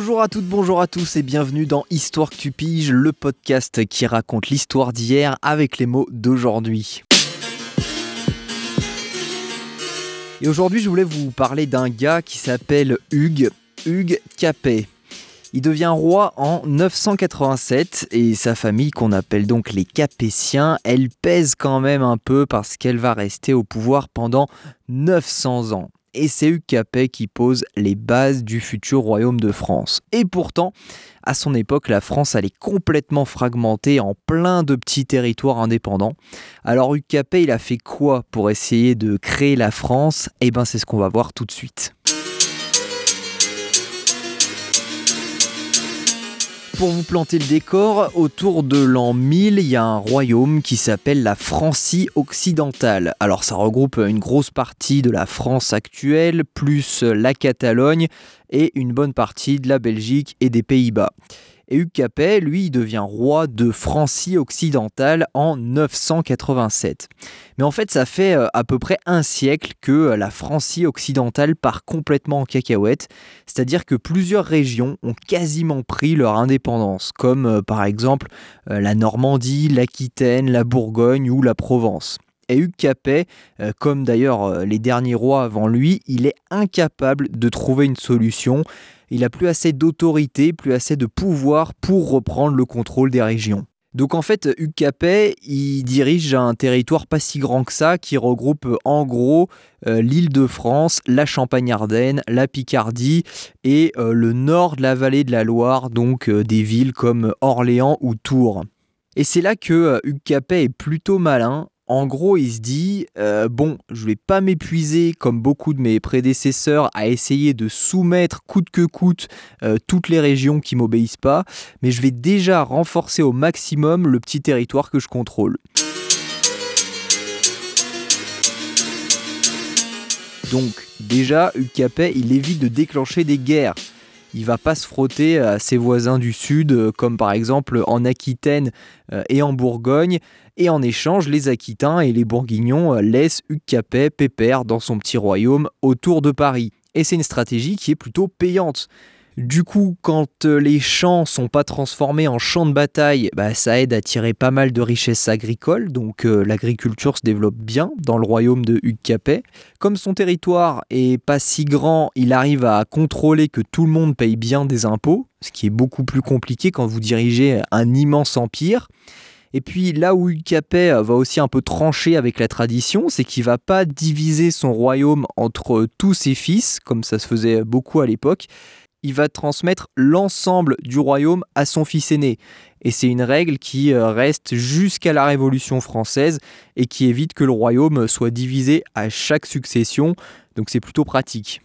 Bonjour à toutes, bonjour à tous et bienvenue dans Histoire que tu piges, le podcast qui raconte l'histoire d'hier avec les mots d'aujourd'hui. Et aujourd'hui, je voulais vous parler d'un gars qui s'appelle Hugues, Hugues Capet. Il devient roi en 987 et sa famille, qu'on appelle donc les Capétiens, elle pèse quand même un peu parce qu'elle va rester au pouvoir pendant 900 ans et c'est Hugues Capet qui pose les bases du futur royaume de France. Et pourtant, à son époque, la France allait complètement fragmentée en plein de petits territoires indépendants. Alors Hugues Capet, il a fait quoi pour essayer de créer la France? Eh bien, c'est ce qu'on va voir tout de suite. Pour vous planter le décor, autour de l'an 1000, il y a un royaume qui s'appelle la Francie occidentale. Alors ça regroupe une grosse partie de la France actuelle, plus la Catalogne et une bonne partie de la Belgique et des Pays-Bas. Et Hugues Capet, lui, devient roi de Francie occidentale en 987. Mais en fait, ça fait euh, à peu près un siècle que euh, la Francie occidentale part complètement en cacahuète, c'est-à-dire que plusieurs régions ont quasiment pris leur indépendance, comme euh, par exemple la Normandie, l'Aquitaine, la Bourgogne ou la Provence. Et Hugues Capet, comme d'ailleurs les derniers rois avant lui, il est incapable de trouver une solution il a plus assez d'autorité, plus assez de pouvoir pour reprendre le contrôle des régions. Donc en fait, Hugues Capet, il dirige un territoire pas si grand que ça, qui regroupe en gros euh, l'île de France, la Champagne-Ardenne, la Picardie et euh, le nord de la vallée de la Loire, donc euh, des villes comme Orléans ou Tours. Et c'est là que Hugues Capet est plutôt malin en gros, il se dit euh, bon, je vais pas m'épuiser comme beaucoup de mes prédécesseurs à essayer de soumettre coûte que coûte euh, toutes les régions qui m'obéissent pas, mais je vais déjà renforcer au maximum le petit territoire que je contrôle. Donc, déjà, Capet, il évite de déclencher des guerres il va pas se frotter à ses voisins du sud, euh, comme par exemple en Aquitaine euh, et en Bourgogne. Et en échange, les Aquitains et les Bourguignons euh, laissent Hugues Capet pépère dans son petit royaume autour de Paris. Et c'est une stratégie qui est plutôt payante. Du coup, quand euh, les champs sont pas transformés en champs de bataille, bah, ça aide à tirer pas mal de richesses agricoles, donc euh, l'agriculture se développe bien dans le royaume de Hugues Capet. Comme son territoire est pas si grand, il arrive à contrôler que tout le monde paye bien des impôts, ce qui est beaucoup plus compliqué quand vous dirigez un immense empire. Et puis là où Hugues Capet va aussi un peu trancher avec la tradition, c'est qu'il va pas diviser son royaume entre tous ses fils, comme ça se faisait beaucoup à l'époque, il va transmettre l'ensemble du royaume à son fils aîné. Et c'est une règle qui euh, reste jusqu'à la Révolution française et qui évite que le royaume soit divisé à chaque succession. Donc c'est plutôt pratique.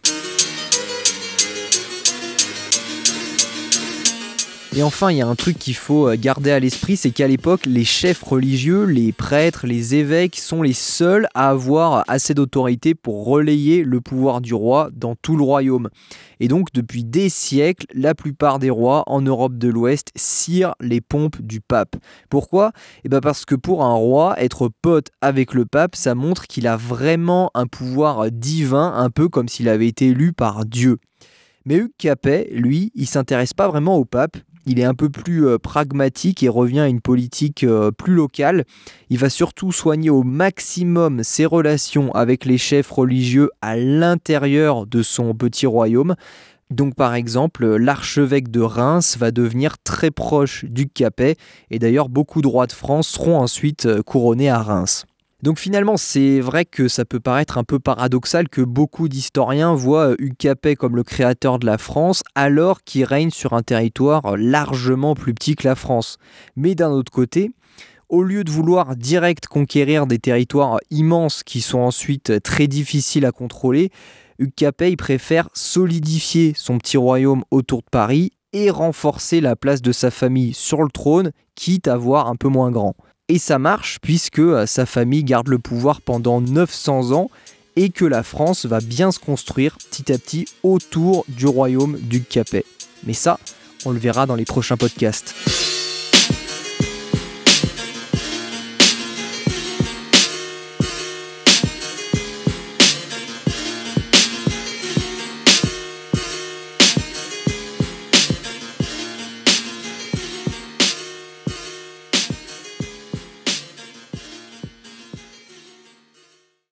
Et enfin, il y a un truc qu'il faut euh, garder à l'esprit, c'est qu'à l'époque, les chefs religieux, les prêtres, les évêques sont les seuls à avoir assez d'autorité pour relayer le pouvoir du roi dans tout le royaume. Et donc, depuis des siècles, la plupart des rois en Europe de l'Ouest cirent les pompes du pape. Pourquoi? Eh bien parce que pour un roi, être pote avec le pape, ça montre qu'il a vraiment un pouvoir divin, un peu comme s'il avait été élu par Dieu. Mais Hugues Capet, lui, il s'intéresse pas vraiment au pape, il est un peu plus euh, pragmatique et revient à une politique euh, plus locale. Il va surtout soigner au maximum ses relations avec les chefs religieux à l'intérieur de son petit royaume. Donc par exemple, l'archevêque de Reims va devenir très proche du Capet et d'ailleurs beaucoup de rois de France seront ensuite euh, couronnés à Reims. Donc finalement, c'est vrai que ça peut paraître un peu paradoxal que beaucoup d'historiens voient Hugues Capet comme le créateur de la France alors qu'il règne sur un territoire largement plus petit que la France. Mais d'un autre côté, au lieu de vouloir direct conquérir des territoires immenses qui sont ensuite très difficiles à contrôler, Hugues Capet préfère solidifier son petit royaume autour de Paris et renforcer la place de sa famille sur le trône, quitte à voir un peu moins grand. Et ça marche puisque euh, sa famille garde le pouvoir pendant 900 ans et que la France va bien se construire petit à petit autour du royaume du Capet. Mais ça, on le verra dans les prochains podcasts.